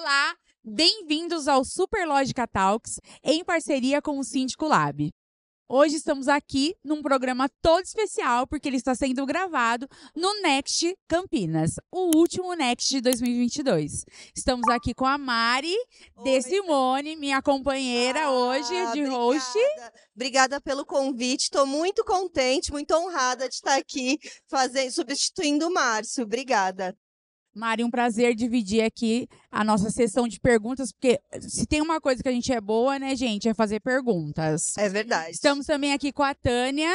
Olá, bem-vindos ao Superlógica Talks, em parceria com o Síndico Lab. Hoje estamos aqui num programa todo especial, porque ele está sendo gravado no Next Campinas, o último Next de 2022. Estamos aqui com a Mari De Simone, minha companheira Ah, hoje de host. obrigada. Obrigada pelo convite. Estou muito contente, muito honrada de estar aqui fazendo, substituindo o Márcio. Obrigada. Mari, um prazer dividir aqui a nossa sessão de perguntas, porque se tem uma coisa que a gente é boa, né, gente, é fazer perguntas. É verdade. Estamos também aqui com a Tânia,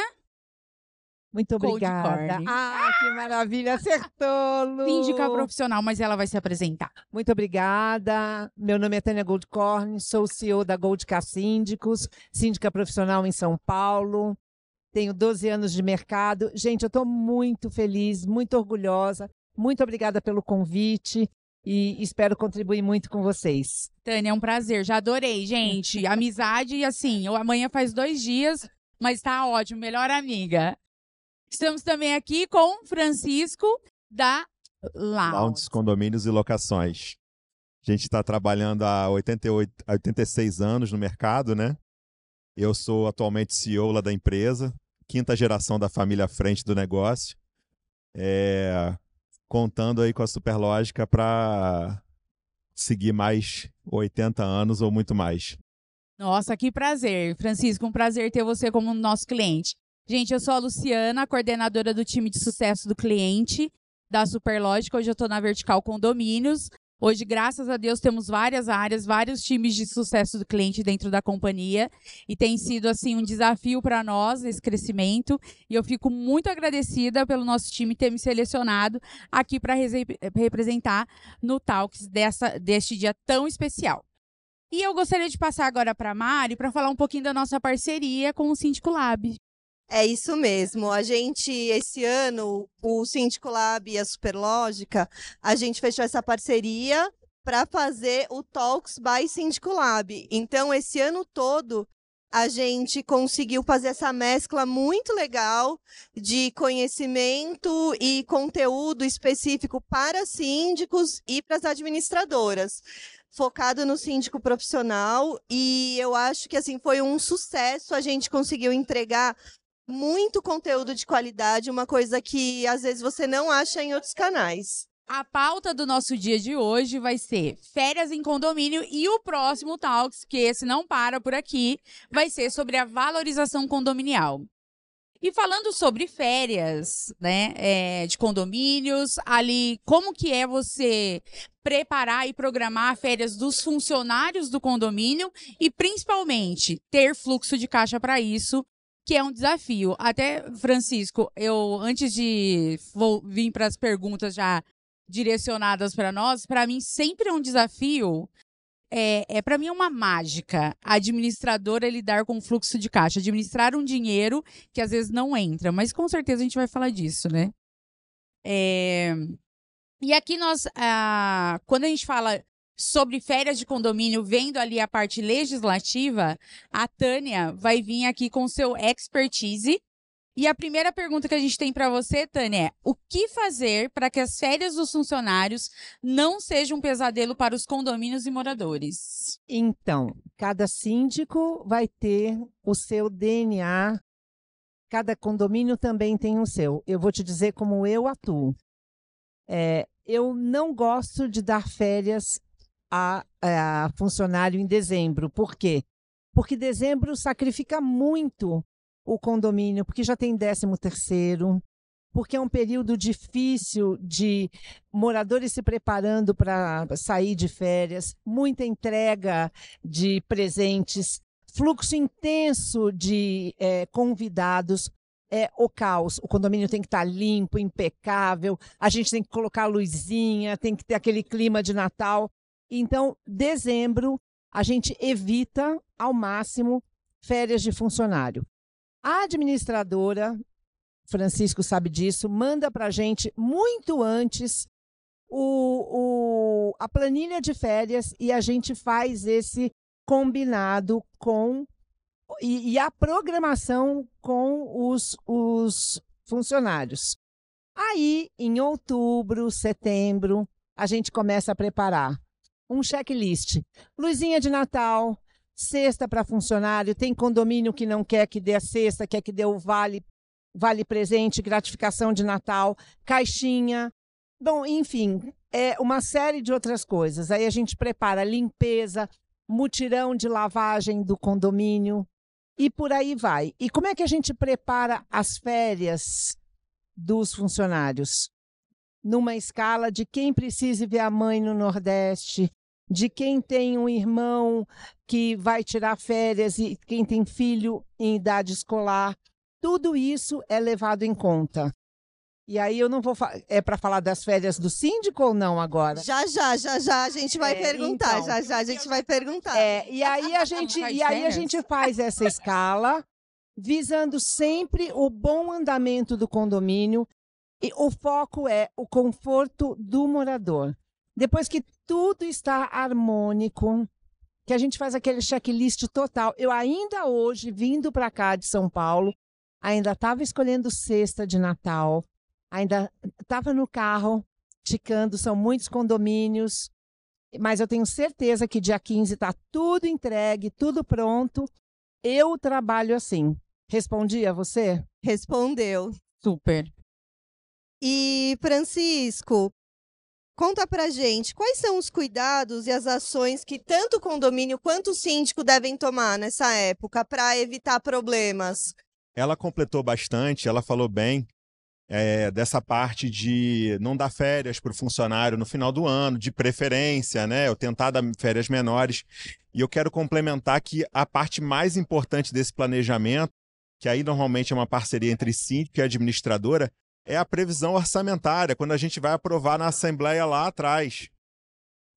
Muito obrigada. corn. Ah, que maravilha, acertou, Lu. síndica profissional, mas ela vai se apresentar. Muito obrigada. Meu nome é Tânia Goldcorn, sou CEO da Gold Car Síndicos, síndica profissional em São Paulo. Tenho 12 anos de mercado. Gente, eu estou muito feliz, muito orgulhosa. Muito obrigada pelo convite e espero contribuir muito com vocês. Tânia, é um prazer, já adorei, gente. Amizade, assim, eu, amanhã faz dois dias, mas tá ótimo, melhor amiga. Estamos também aqui com Francisco da Lounge. Lounges, condomínios e locações. A gente está trabalhando há 88, há 86 anos no mercado, né? Eu sou atualmente CEO lá da empresa, quinta geração da família à frente do negócio. É, contando aí com a Superlógica para seguir mais 80 anos ou muito mais. Nossa, que prazer. Francisco, um prazer ter você como nosso cliente. Gente, eu sou a Luciana, coordenadora do time de sucesso do cliente da Superlógica. Hoje eu estou na Vertical Condomínios. Hoje, graças a Deus, temos várias áreas, vários times de sucesso do cliente dentro da companhia e tem sido assim um desafio para nós esse crescimento. E eu fico muito agradecida pelo nosso time ter me selecionado aqui para representar no Talks dessa, deste dia tão especial. E eu gostaria de passar agora para a Mari para falar um pouquinho da nossa parceria com o Síndico Lab. É isso mesmo. A gente, esse ano, o Síndico Lab e a Superlógica, a gente fechou essa parceria para fazer o Talks by Síndico Lab. Então, esse ano todo, a gente conseguiu fazer essa mescla muito legal de conhecimento e conteúdo específico para síndicos e para as administradoras focado no síndico profissional e eu acho que assim foi um sucesso a gente conseguiu entregar muito conteúdo de qualidade, uma coisa que às vezes você não acha em outros canais. A pauta do nosso dia de hoje vai ser férias em condomínio e o próximo Talks, que esse não para por aqui, vai ser sobre a valorização condominial. E falando sobre férias, né, é, de condomínios, ali, como que é você preparar e programar férias dos funcionários do condomínio e, principalmente, ter fluxo de caixa para isso, que é um desafio. Até, Francisco, eu, antes de vou vir para as perguntas já direcionadas para nós, para mim sempre é um desafio. É, é para mim é uma mágica a administradora lidar com o fluxo de caixa, administrar um dinheiro que às vezes não entra, mas com certeza a gente vai falar disso, né? É, e aqui nós, ah, quando a gente fala sobre férias de condomínio, vendo ali a parte legislativa, a Tânia vai vir aqui com seu expertise. E a primeira pergunta que a gente tem para você, Tânia, é: o que fazer para que as férias dos funcionários não sejam um pesadelo para os condomínios e moradores? Então, cada síndico vai ter o seu DNA, cada condomínio também tem o seu. Eu vou te dizer como eu atuo. É, eu não gosto de dar férias a, a funcionário em dezembro. Por quê? Porque dezembro sacrifica muito o condomínio, porque já tem décimo terceiro, porque é um período difícil de moradores se preparando para sair de férias, muita entrega de presentes, fluxo intenso de é, convidados. É o caos. O condomínio tem que estar limpo, impecável. A gente tem que colocar luzinha, tem que ter aquele clima de Natal. Então, dezembro, a gente evita ao máximo férias de funcionário. A administradora, Francisco sabe disso, manda para a gente muito antes o, o, a planilha de férias e a gente faz esse combinado com e, e a programação com os, os funcionários. Aí, em outubro, setembro, a gente começa a preparar um checklist. Luzinha de Natal, cesta para funcionário, tem condomínio que não quer que dê a cesta, quer que dê o vale, vale presente, gratificação de Natal, caixinha. Bom, enfim, é uma série de outras coisas. Aí a gente prepara limpeza, mutirão de lavagem do condomínio e por aí vai. E como é que a gente prepara as férias dos funcionários? Numa escala de quem precisa ver a mãe no Nordeste, de quem tem um irmão que vai tirar férias e quem tem filho em idade escolar. Tudo isso é levado em conta. E aí eu não vou é para falar das férias do síndico ou não agora? Já já, já já a gente vai É, perguntar, então. já já a gente vai perguntar. É, e aí a gente e aí a gente faz essa escala visando sempre o bom andamento do condomínio e o foco é o conforto do morador. Depois que tudo está harmônico, que a gente faz aquele checklist total. Eu ainda hoje vindo para cá de São Paulo, ainda estava escolhendo cesta de Natal, ainda estava no carro ticando, são muitos condomínios, mas eu tenho certeza que dia 15 está tudo entregue, tudo pronto. Eu trabalho assim. Respondi a você? Respondeu. Super. E Francisco, conta pra gente quais são os cuidados e as ações que tanto o condomínio quanto o síndico devem tomar nessa época para evitar problemas. Ela completou bastante, ela falou bem é, dessa parte de não dar férias para o funcionário no final do ano, de preferência, né? Eu tentar dar férias menores. E eu quero complementar que a parte mais importante desse planejamento, que aí normalmente é uma parceria entre síndico e administradora, é a previsão orçamentária, quando a gente vai aprovar na Assembleia lá atrás.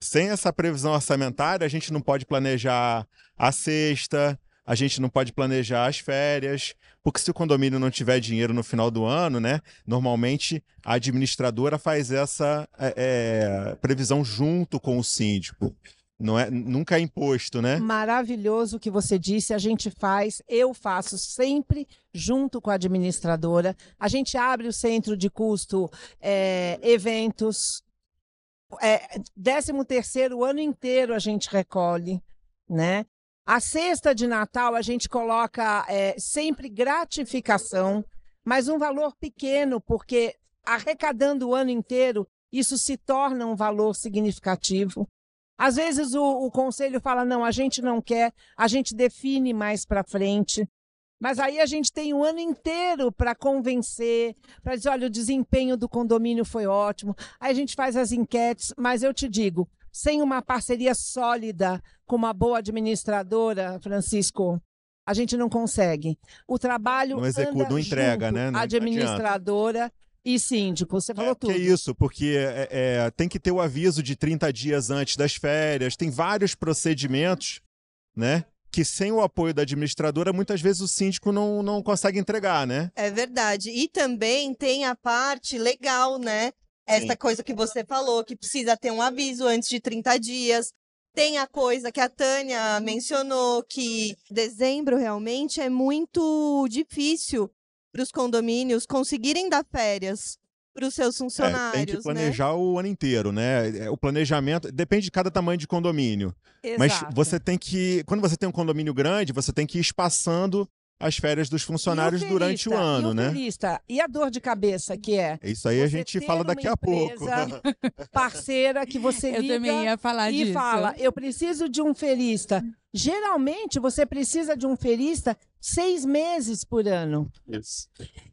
Sem essa previsão orçamentária, a gente não pode planejar a sexta, a gente não pode planejar as férias, porque se o condomínio não tiver dinheiro no final do ano, né, normalmente a administradora faz essa é, é, previsão junto com o síndico. Não é, nunca é imposto, né? Maravilhoso o que você disse, a gente faz, eu faço sempre junto com a administradora. A gente abre o centro de custo, é, eventos. É, 13 terceiro ano inteiro a gente recolhe, né? A cesta de Natal a gente coloca é, sempre gratificação, mas um valor pequeno, porque arrecadando o ano inteiro, isso se torna um valor significativo. Às vezes o, o conselho fala: não, a gente não quer, a gente define mais para frente. Mas aí a gente tem um ano inteiro para convencer, para dizer: olha, o desempenho do condomínio foi ótimo. Aí a gente faz as enquetes, mas eu te digo: sem uma parceria sólida com uma boa administradora, Francisco, a gente não consegue. O trabalho Não executa, não entrega, né? Não- administradora e síndico. Você falou É, tudo. Que isso, porque é, é, tem que ter o aviso de 30 dias antes das férias, tem vários procedimentos, né? Que sem o apoio da administradora, muitas vezes o síndico não, não consegue entregar, né? É verdade. E também tem a parte legal, né? Essa Sim. coisa que você falou, que precisa ter um aviso antes de 30 dias. Tem a coisa que a Tânia mencionou, que dezembro realmente é muito difícil para os condomínios conseguirem dar férias para os seus É, funcionários. tem que né? planejar o ano inteiro, né? É, O planejamento depende de cada tamanho de condomínio. Mas Exato. você tem que. Quando você tem um condomínio grande, você tem que ir espaçando as férias dos funcionários E o durante o ano, e o né? E a dor de cabeça que é? Isso aí a gente ter fala uma daqui a pouco. parceira que você Eu liga também ia falar e disso. fala, eu preciso de um ferista. Geralmente você precisa de um ferista seis meses por ano. Isso.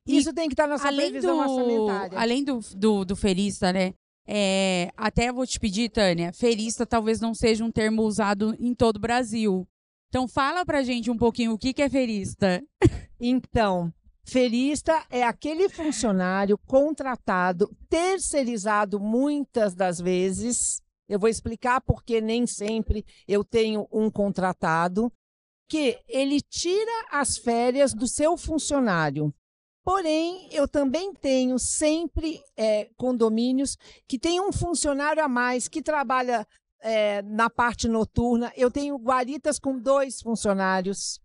E Isso tem que estar na sua além previsão do, orçamentária. além do, do, do ferista, né? É, até vou te pedir, Tânia, ferista talvez não seja um termo usado em todo o Brasil. Então fala pra gente um pouquinho o que, que é ferista. Então, ferista é aquele funcionário contratado, terceirizado muitas das vezes. Eu vou explicar porque nem sempre eu tenho um contratado que ele tira as férias do seu funcionário. Porém, eu também tenho sempre é, condomínios que tem um funcionário a mais que trabalha é, na parte noturna. Eu tenho guaritas com dois funcionários.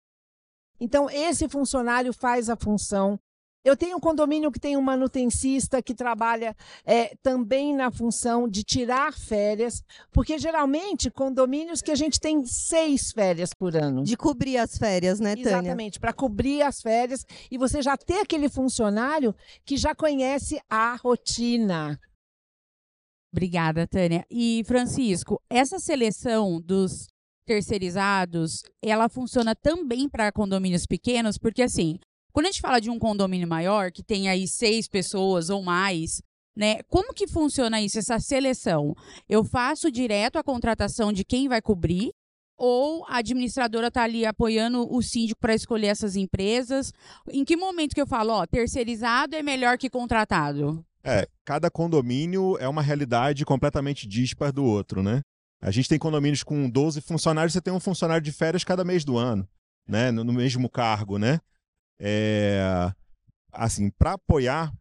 Então, esse funcionário faz a função Eu tenho um condomínio que tem um manutencista que trabalha é, também na função de tirar férias, porque geralmente condomínios que a gente tem seis férias por ano. De cobrir as férias, né, Tânia? Exatamente, para cobrir as férias e você já ter aquele funcionário que já conhece a rotina. Obrigada, Tânia. E Francisco, essa seleção dos terceirizados, ela funciona também para condomínios pequenos, porque assim, quando a gente fala de um condomínio maior, que tem aí seis pessoas ou mais, né? Como que funciona isso, essa seleção? Eu faço direto a contratação de quem vai cobrir, ou a administradora está ali apoiando o síndico para escolher essas empresas? Em que momento que eu falo, ó, terceirizado é melhor que contratado? É, cada condomínio é uma realidade completamente dispar do outro, né? A gente tem condomínios com 12 funcionários, você tem um funcionário de férias cada mês do ano, né? No, no mesmo cargo, né? É, assim, para apoiar,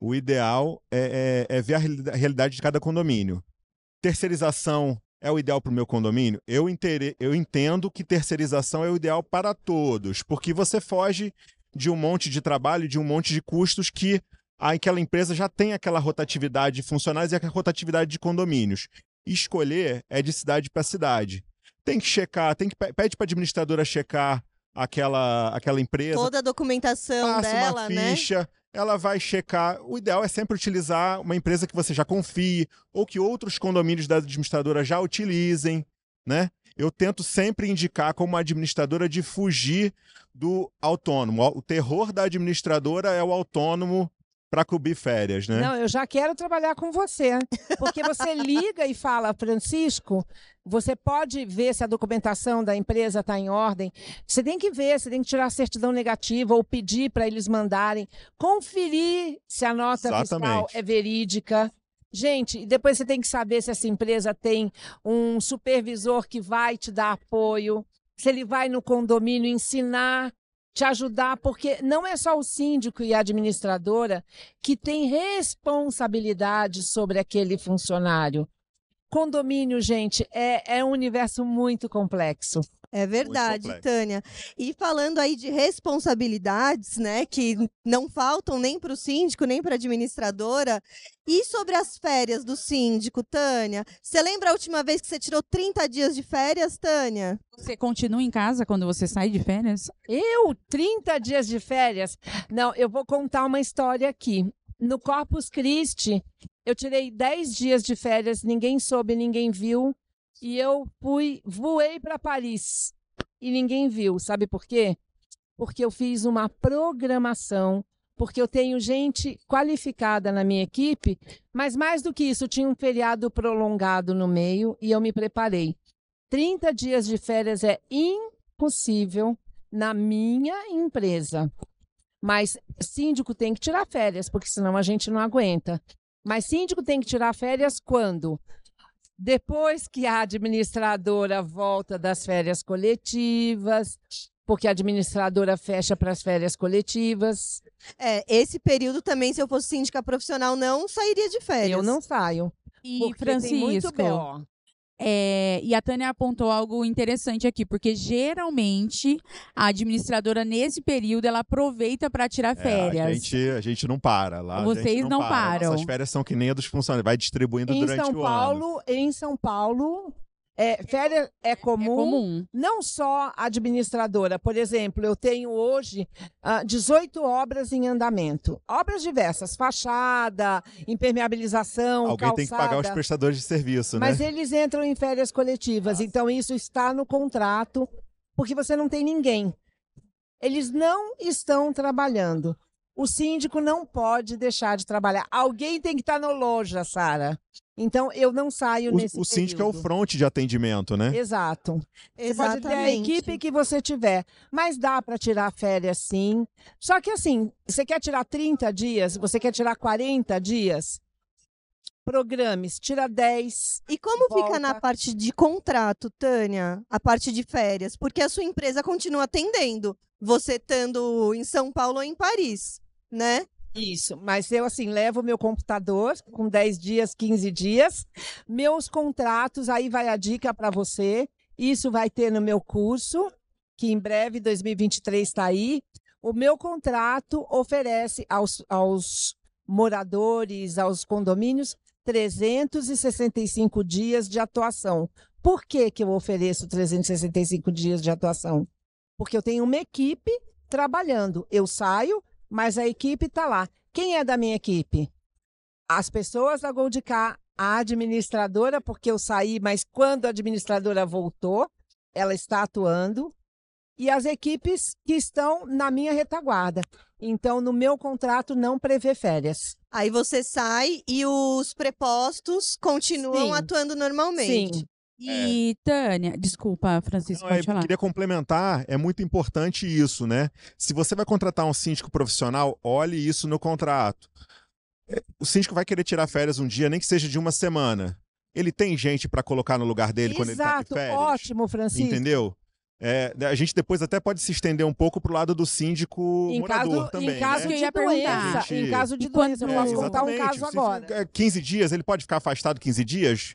o ideal é, é, é ver a realidade de cada condomínio. Terceirização é o ideal para o meu condomínio? Eu, eu entendo que terceirização é o ideal para todos, porque você foge de um monte de trabalho, de um monte de custos que aquela empresa já tem aquela rotatividade de funcionários e aquela rotatividade de condomínios. Escolher é de cidade para cidade. Tem que checar, tem que pede para a administradora checar aquela, aquela empresa. Toda a documentação passa dela, uma né? ficha, ela vai checar. O ideal é sempre utilizar uma empresa que você já confie ou que outros condomínios da administradora já utilizem, né? Eu tento sempre indicar como administradora de fugir do autônomo. O terror da administradora é o autônomo para cobrir férias, né? Não, eu já quero trabalhar com você, porque você liga e fala, Francisco, você pode ver se a documentação da empresa está em ordem. Você tem que ver, você tem que tirar a certidão negativa ou pedir para eles mandarem, conferir se a nota Exatamente. fiscal é verídica. Gente, e depois você tem que saber se essa empresa tem um supervisor que vai te dar apoio, se ele vai no condomínio ensinar te ajudar, porque não é só o síndico e a administradora que tem responsabilidade sobre aquele funcionário. Condomínio, gente, é, é um universo muito complexo. É verdade. Tânia. E falando aí de responsabilidades, né, que não faltam nem para o síndico, nem para a administradora. E sobre as férias do síndico, Tânia? Você lembra a última vez que você tirou 30 dias de férias, Tânia? Você continua em casa quando você sai de férias? Eu, 30 dias de férias? Não, eu vou contar uma história aqui. No Corpus Christi, eu tirei 10 dias de férias, ninguém soube, ninguém viu. E eu fui, voei para Paris e ninguém viu. Sabe por quê? Porque eu fiz uma programação, porque eu tenho gente qualificada na minha equipe, mas mais do que isso, tinha um feriado prolongado no meio e eu me preparei. 30 dias de férias é impossível na minha empresa. Mas síndico tem que tirar férias, porque senão a gente não aguenta. Mas síndico tem que tirar férias quando? Depois que a administradora volta das férias coletivas, porque a administradora fecha para as férias coletivas. É, esse período também, se eu fosse síndica profissional, não sairia de férias. Eu não saio. E muito Francisco, BO. É, e a Tânia apontou algo interessante aqui, porque geralmente a administradora nesse período ela aproveita para tirar É, férias. a, gente, a gente não para lá. Vocês não para. param. Nossas férias são que nem a dos funcionários, vai distribuindo Em durante São o ano. Paulo, em São Paulo, é, férias é É comum. comum. Não só administradora. Por exemplo, eu tenho hoje ah, 18 obras em andamento. Obras diversas, fachada, impermeabilização, Alguém tem que pagar os calçada. prestadores de serviço, Mas né? eles entram em férias coletivas, então isso está no contrato, porque você não tem ninguém. Eles não estão trabalhando. O síndico não pode deixar de trabalhar. Alguém tem que estar no loja, Sara. Então eu não saio nesse O, o síndico é o fronte de atendimento, né? Exato. Você pode ter a Exatamente. equipe que você tiver, mas dá para tirar férias sim. Só que assim, você quer tirar 30 dias, você quer tirar 40 dias? Programes, tira 10. E como fica Volta. na parte de contrato, Tânia? A parte de férias? Porque a sua empresa continua atendendo, você estando em São Paulo ou em Paris, né? Isso, mas eu assim levo meu computador com 10 dias, 15 dias, meus contratos, aí vai a dica para você. Isso vai ter no meu curso, que em breve 2023 está aí. O meu contrato oferece aos, aos moradores, aos condomínios, 365 dias de atuação. Por que, que eu ofereço 365 dias de atuação? Porque eu tenho uma equipe trabalhando. Eu saio, mas a equipe está lá. Quem é da minha equipe? As pessoas da Goldcar, a administradora, porque eu saí, mas quando a administradora voltou, ela está atuando, e as equipes que estão na minha retaguarda. Então, no meu contrato não prevê férias. Aí você sai e os prepostos continuam Sim. atuando normalmente. Sim. E, Tânia, desculpa, Francisco, Não, pode eu falar. queria complementar, é muito importante isso, né? Se você vai contratar um síndico profissional, olhe isso no contrato. É, O síndico vai querer tirar férias um dia, nem que seja de uma semana. Ele tem gente para colocar no lugar dele quando ele tá de Exato, férias. ótimo, Francisco. Entendeu? É, a gente depois até pode se estender um pouco pro lado do síndico Em morador caso, também, em caso né? Que eu de ia doença, Gente, em caso de doença, eu É, posso contar um caso agora. for, é, 15 dias, ele pode ficar afastado 15 dias?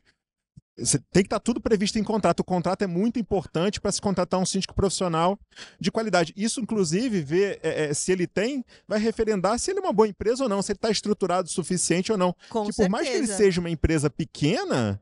Você tem que estar tudo previsto em contrato. O contrato é muito importante para se contratar um síndico profissional de qualidade. Isso, inclusive, ver é, é, se ele tem, vai referendar se ele é uma boa empresa ou não, se ele está estruturado o suficiente ou não. Com que certeza. por mais que ele seja uma empresa pequena,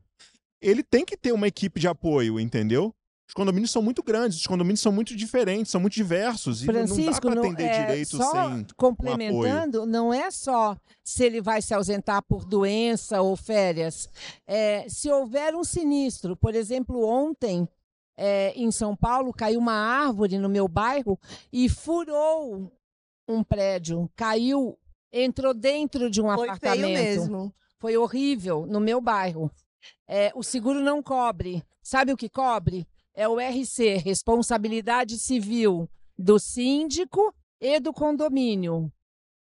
ele tem que ter uma equipe de apoio, entendeu? Os condomínios são muito grandes, os condomínios são muito diferentes, são muito diversos. E Francisco, não dá para não- atender é, direito só sem. complementando, não é só se ele vai se ausentar por doença ou férias. É, se houver um sinistro, por exemplo, ontem é, em São Paulo caiu uma árvore no meu bairro e furou um prédio, caiu, entrou dentro de um Foi apartamento. feio mesmo. Foi horrível no meu bairro. É, o seguro não cobre. Sabe o que cobre? É o RC, Responsabilidade Civil do síndico e do condomínio.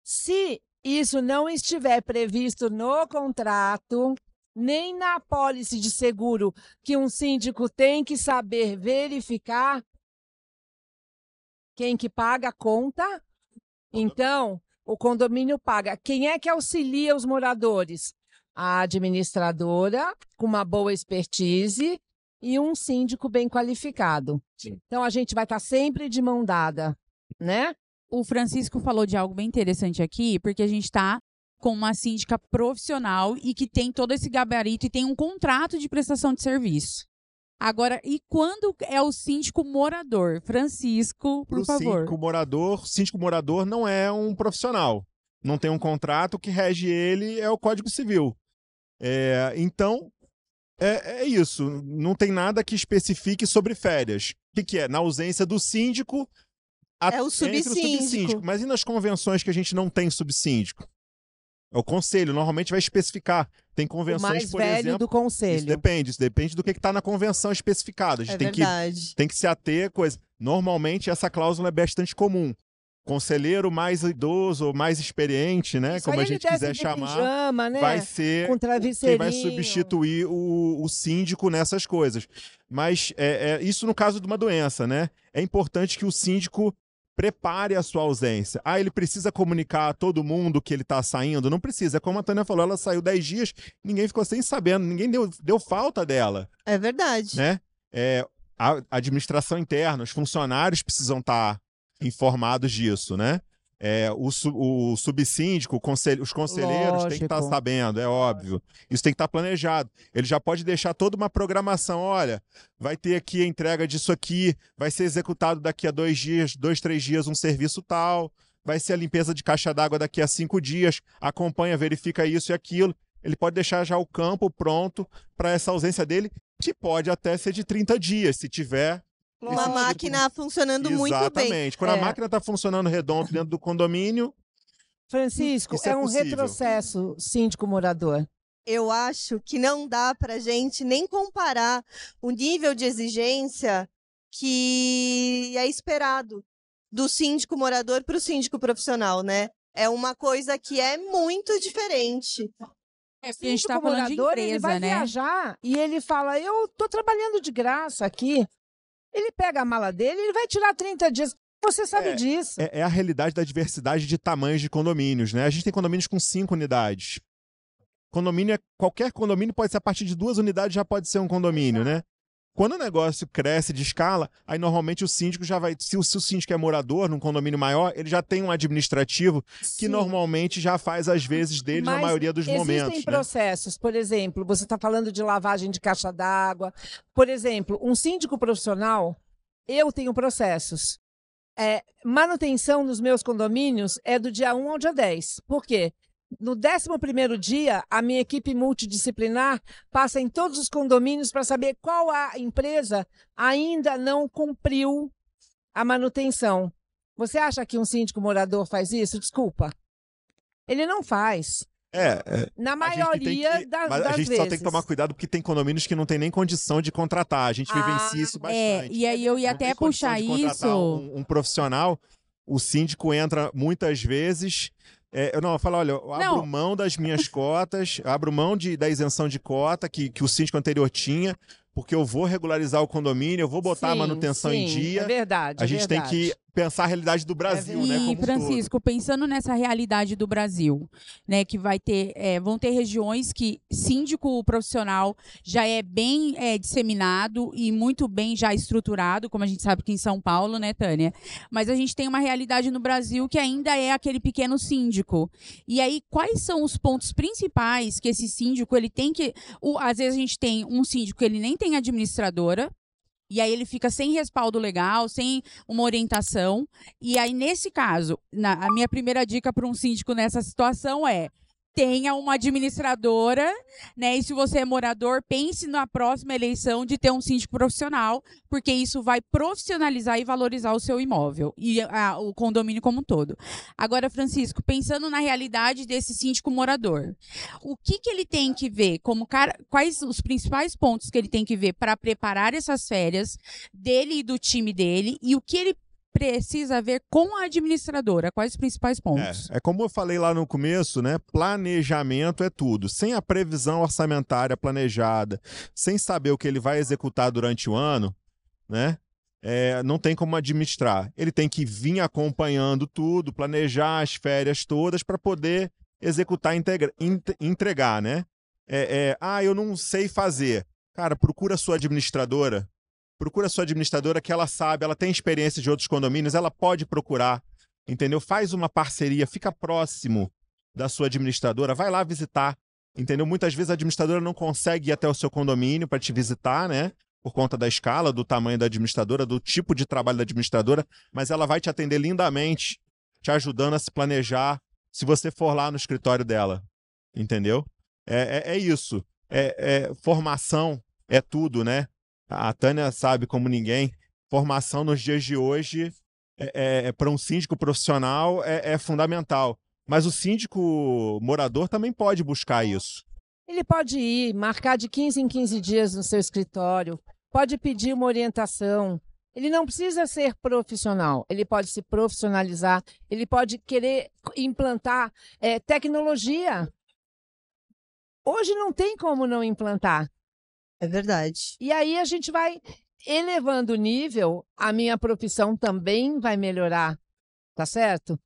Se isso não estiver previsto no contrato, nem na apólice de seguro que um síndico tem que saber verificar quem que paga a conta, então o condomínio paga. Quem é que auxilia os moradores? A administradora com uma boa expertise e um síndico bem qualificado. Então a gente vai estar sempre de mão dada, né? O Francisco falou de algo bem interessante aqui, porque a gente está com uma síndica profissional e que tem todo esse gabarito e tem um contrato de prestação de serviço. Agora, e quando é o síndico morador? Francisco, por o favor. síndico morador, síndico morador não é um profissional. Não tem um contrato, o que rege ele é o Código Civil. É, então, é, é isso. Não tem nada que especifique sobre férias. O que, que é? Na ausência do síndico, a- É o entra subsíndico. Mas e nas convenções que a gente não tem subsíndico? É o conselho, normalmente vai especificar. Tem O convenções, mais por velho exemplo. do Isso conselho. depende, isso depende do que está na convenção especificada. A gente É tem que verdade. tem que se ater a coisa. Normalmente essa cláusula é bastante comum. Conselheiro mais idoso ou mais experiente, né? Isso como a gente quiser chamar, pijama, né? vai ser com quem vai substituir o, o síndico nessas coisas. Mas é, é, isso no caso de uma doença, né? É importante que o síndico prepare a sua ausência. Ah, ele precisa comunicar a todo mundo que ele está saindo? Não precisa. É como a Tânia falou, ela saiu 10 dias, ninguém ficou sem sabendo, ninguém deu, deu falta dela É verdade. né? É, a administração interna, os funcionários precisam estar informados disso, né? É, o, o subsíndico, o conselho- os conselheiros têm que estar Lógico. sabendo, é óbvio. Isso tem que estar planejado. Ele já pode deixar toda uma programação. Olha, vai ter aqui a entrega disso aqui, vai ser executado daqui a dois dias, dois, três dias, um serviço tal, vai ser a limpeza de caixa d'água daqui a cinco dias, acompanha, verifica isso e aquilo. Ele pode deixar já o campo pronto para essa ausência dele, que pode até ser de 30 dias, se tiver. Uma esse tipo- máquina funcionando muito bem. Exatamente. Quando a É. máquina está funcionando redondo dentro do condomínio, Francisco, Isso é, é um possível. retrocesso síndico morador. Eu acho que não dá pra gente nem comparar o nível de exigência que é esperado do síndico morador para o síndico profissional, né? É uma coisa que é muito diferente. É, porque a gente está Síndico falando de morador, ele empresa, vai né? viajar e ele fala: Eu tô trabalhando de graça aqui. Ele pega a mala dele, ele vai tirar 30 dias. Você sabe É, disso. é, é a realidade da diversidade de tamanhos de condomínios, né? A gente tem condomínios com cinco unidades. Condomínio é, qualquer condomínio pode ser a partir de duas unidades já pode ser um condomínio, né? Quando o negócio cresce de escala, aí normalmente o síndico já vai. Se o, se o síndico é morador num condomínio maior, ele já tem um administrativo que Sim. normalmente já faz as vezes dele na maioria dos Existem momentos. né? processos, por exemplo, você está falando de lavagem de caixa d'água. Por exemplo, um síndico profissional, eu tenho processos. É, manutenção nos meus condomínios é do dia 1 ao dia 10. Por quê? No 11º dia, a minha equipe multidisciplinar passa em todos os condomínios para saber qual a empresa ainda não cumpriu a manutenção. Você acha que um síndico morador faz isso? Desculpa. Ele não faz. É, é, Na maioria que- das, mas das a gente vezes. só tem que tomar cuidado porque tem condomínios que não tem nem condição de contratar. A gente Ah, vivencia isso É, bastante. e aí eu ia Não até puxar isso. Um, um profissional, o síndico entra muitas vezes. É, eu não, eu falo, olha, eu abro Não. mão das minhas cotas, abro mão de, da isenção de cota que, que o síndico anterior tinha, porque eu vou regularizar o condomínio, eu vou botar a Sim, manutenção em sim, dia. É verdade. a é gente tem verdade. que pensar a realidade do Brasil, né? E, Como um todo. Francisco, pensando nessa realidade do Brasil, né, que vai ter, é, vão ter regiões que síndico profissional já é bem é, disseminado e muito bem já estruturado, como a gente sabe que em São Paulo, né, Tânia? Mas a gente tem uma realidade no Brasil que ainda é aquele pequeno síndico. E aí, quais são os pontos principais que esse síndico ele tem que, o- às vezes a gente tem um síndico que ele nem tem administradora. E aí ele fica sem respaldo legal, sem uma orientação. E aí, nesse caso, na- a minha primeira dica para um síndico nessa situação é tenha uma administradora, né? E se você é morador, pense na próxima eleição de ter um síndico profissional, porque isso vai profissionalizar e valorizar o seu imóvel e a- o condomínio como um todo. Agora, Francisco, pensando na realidade desse síndico morador, o que, que ele tem que ver como cara, quais os principais pontos que ele tem que ver para preparar essas férias dele e do time dele e o que ele precisa ver com a administradora, quais os principais pontos? É, é como eu falei lá no começo, né? Planejamento é tudo. Sem a previsão orçamentária planejada, sem saber o que ele vai executar durante o ano, né? É, não tem como administrar. Ele tem que vir acompanhando tudo, planejar as férias todas para poder executar, integra- int- entregar, né? É, é, ah, eu não sei fazer. Cara, procura a sua administradora. Procura sua administradora que ela sabe, ela tem experiência de outros condomínios, ela pode procurar entendeu? Faz uma parceria, fica próximo da sua administradora, vai lá visitar, entendeu? Muitas vezes a administradora não consegue ir até o seu condomínio para te visitar, né? Por conta da escala, do tamanho da administradora, do tipo de trabalho da administradora, mas ela vai te atender lindamente, te ajudando a se planejar, se você for lá no escritório dela, entendeu? É, é, é isso. É, é- formação é tudo, né? A Tânia sabe como ninguém. Formação nos dias de hoje é, é, para um síndico profissional é, é fundamental. Mas o síndico morador também pode buscar isso. Ele pode ir, marcar de 15 em 15 dias no seu escritório, pode pedir uma orientação. Ele não precisa ser profissional, ele pode se profissionalizar, ele pode querer implantar eh, tecnologia. Hoje não tem como não implantar. É verdade. E aí a gente vai elevando o nível, a minha profissão também vai melhorar, tá certo?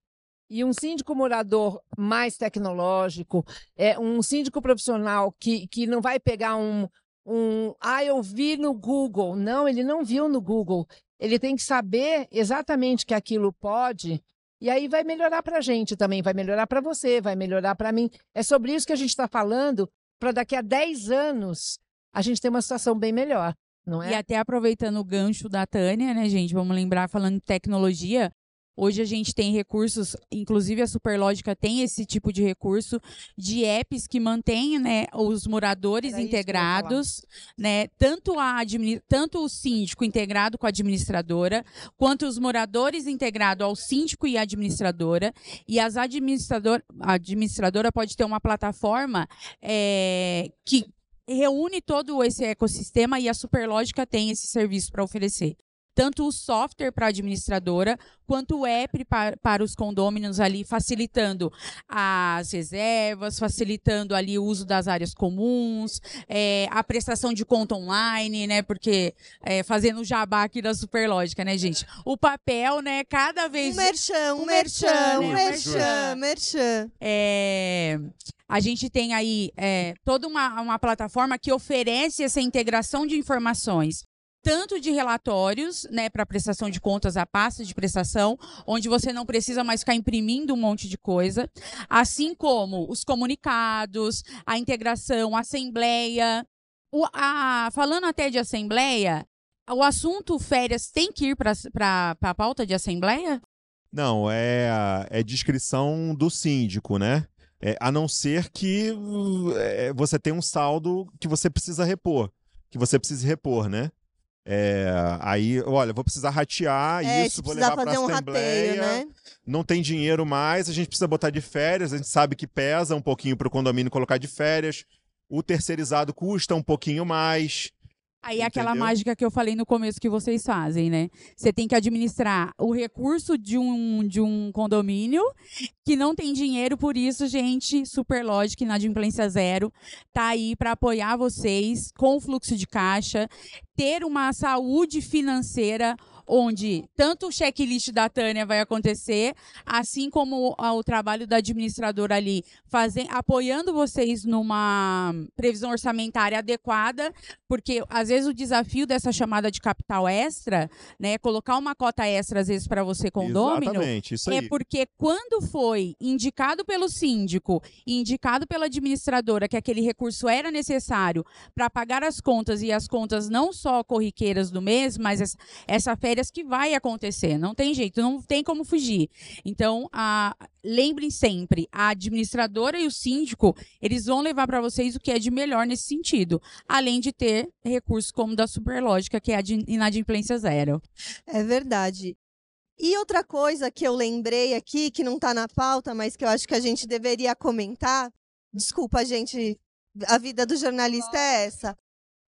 E um síndico morador mais tecnológico, é um síndico profissional que, que não vai pegar um, um. Ah, eu vi no Google. Não, ele não viu no Google. Ele tem que saber exatamente que aquilo pode. E aí vai melhorar para a gente também, vai melhorar para você, vai melhorar para mim. É sobre isso que a gente está falando, para daqui a 10 anos a gente ter uma situação bem melhor, não E é? até aproveitando o gancho da Tânia, né, gente? Vamos lembrar, falando de tecnologia, hoje a gente tem recursos, inclusive a Superlógica tem esse tipo de recurso de apps que mantêm né, os moradores Era integrados, né? Tanto, a tanto o síndico integrado com a administradora, quanto os moradores integrados ao síndico e à administradora. E as administrador, a administradora pode ter uma plataforma é, que reúne todo esse ecossistema e a Superlógica tem esse serviço para oferecer. Tanto o software para a administradora, quanto o app pa- para os condôminos ali, facilitando as reservas, facilitando ali o uso das áreas comuns, é, a prestação de conta online, né? Porque é, fazendo o jabá aqui da Superlógica, né, gente? O papel, né, cada Um vez merchan, um um merchan, merchan, um né? merchan, merchan. é, a gente tem aí é, toda uma, uma plataforma que oferece essa integração de informações tanto de relatórios, né, para prestação de contas, a pasta de prestação, onde você não precisa mais ficar imprimindo um monte de coisa, assim como os comunicados, a integração, a assembleia. O, a, falando até de assembleia, o assunto férias tem que ir para a pauta de assembleia? Não, é, é descrição do síndico, né? É, a não ser que é, você tenha um saldo que você precisa repor, que você precise repor, né? É, aí, olha, vou precisar ratear é, isso, vou levar para a um Assembleia. Rateio, né? Não tem dinheiro mais, a gente precisa botar de férias, a gente sabe que pesa um pouquinho para o condomínio colocar de férias. O terceirizado custa um pouquinho mais. Aí é aquela mágica que eu falei no começo que vocês fazem, né? Você tem que administrar o recurso de um, de um condomínio que não tem dinheiro, por isso, gente, Superlógica, Inadimplência Zero, tá aí para apoiar vocês com o fluxo de caixa, ter uma saúde financeira onde tanto o checklist da Tânia vai acontecer, assim como o, o trabalho da administradora ali, fazem, apoiando vocês numa previsão orçamentária adequada, porque às vezes o desafio dessa chamada de capital extra, né, colocar uma cota extra às vezes para você condômino, Exatamente, isso aí. é porque quando foi indicado pelo síndico e indicado pela administradora que aquele recurso era necessário para pagar as contas e as contas não só corriqueiras do mês, mas essa, essa férias que vai acontecer, não tem jeito, não tem como fugir. Então, a, lembrem sempre, a administradora e o síndico, eles vão levar para vocês o que é de melhor nesse sentido, além de ter recursos como da Superlógica, que é a inadimplência zero. É verdade. E outra coisa que eu lembrei aqui, que não está na pauta, mas que eu acho que a gente deveria comentar, desculpa, gente, a vida do jornalista é essa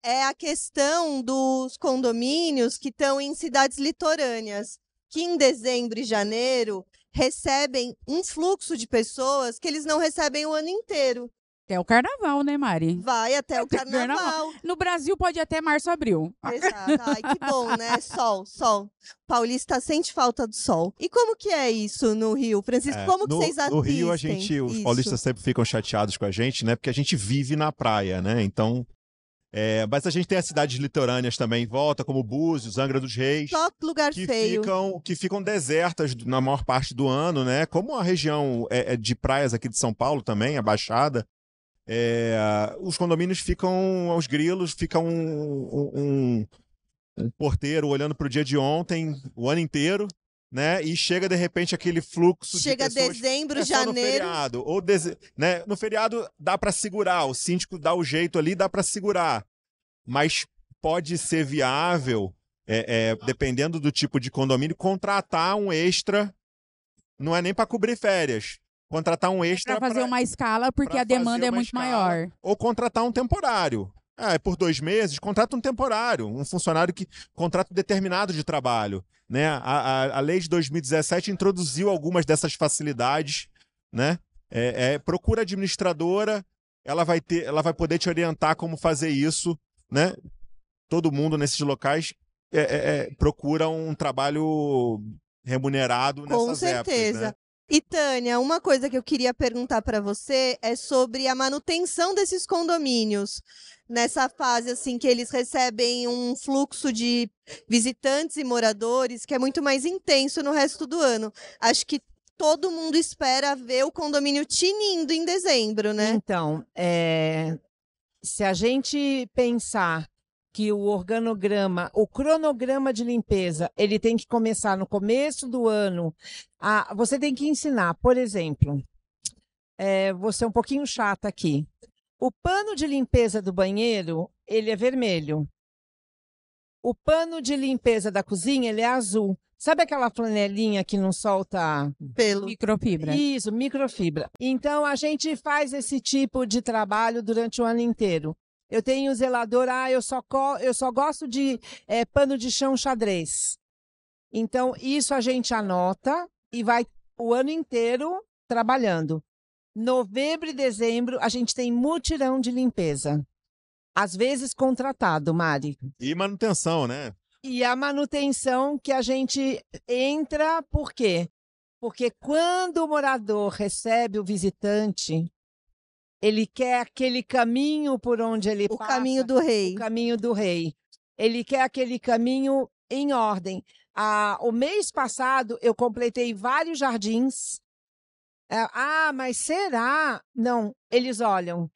é a questão dos condomínios que estão em cidades litorâneas, que em dezembro e janeiro recebem um fluxo de pessoas que eles não recebem o ano inteiro. Até o carnaval, né, Mari? Vai até, até o carnaval. carnaval. No Brasil pode até março, abril. Exato. Ai, que bom, né? Sol, sol. Paulista sente falta do sol. E como que é isso no Rio, Francisco? É, como que no, vocês assistem? No Rio, a gente, os isso? paulistas sempre ficam chateados com a gente, né? Porque a gente vive na praia, né? Então, é, mas a gente tem as cidades litorâneas também em volta, como Búzios, Angra dos Reis. Só lugar que feio. Ficam, que ficam desertas na maior parte do ano, né? Como a região é, é de praias aqui de São Paulo também, a Baixada. É, os condomínios ficam aos grilos, fica um, um, um porteiro olhando para o dia de ontem o ano inteiro, né? E chega de repente aquele fluxo chega de pessoas, dezembro, é janeiro, no feriado, ou deze... né? No feriado dá para segurar, o síndico dá o jeito ali, dá para segurar, mas pode ser viável, é, é, dependendo do tipo de condomínio, contratar um extra. Não é nem para cobrir férias, contratar um extra para fazer pra, uma escala porque a demanda é muito escala, maior. Ou contratar um temporário. Ah, é por dois meses, contrata um temporário, um funcionário que contrata determinado de trabalho. Né? A, a, a lei de 2017 introduziu algumas dessas facilidades, né? É, é, procura administradora, ela vai ter, ela vai poder te orientar como fazer isso, né? Todo mundo nesses locais é, é, é procura um trabalho remunerado nessas Com certeza. Épocas, né? E Tânia, uma coisa que eu queria perguntar para você é sobre a manutenção desses condomínios nessa fase assim que eles recebem um fluxo de visitantes e moradores que é muito mais intenso no resto do ano. Acho que todo mundo espera ver o condomínio tinindo em dezembro, né? Então, é... se a gente pensar que o organograma, o cronograma de limpeza, ele tem que começar no começo do ano. A, você tem que ensinar, por exemplo, é, vou ser um pouquinho chata aqui. O pano de limpeza do banheiro, ele é vermelho. O pano de limpeza da cozinha, ele é azul. Sabe aquela flanelinha que não solta pelo? Microfibra. Isso, microfibra. Então a gente faz esse tipo de trabalho durante o ano inteiro. Eu tenho zelador, ah, eu só, eu só gosto de é, pano de chão xadrez. Então, isso a gente anota e vai o ano inteiro trabalhando. Novembro e dezembro, a gente tem mutirão de limpeza. Às vezes contratado, Mari. E manutenção, né? E a manutenção que a gente entra, por quê? Porque quando o morador recebe o visitante, ele quer aquele caminho por onde ele o passa. O caminho do rei. O caminho do rei. Ele quer aquele caminho em ordem. Ah, o mês passado eu completei vários jardins. É, ah, mas será? Não, eles olham.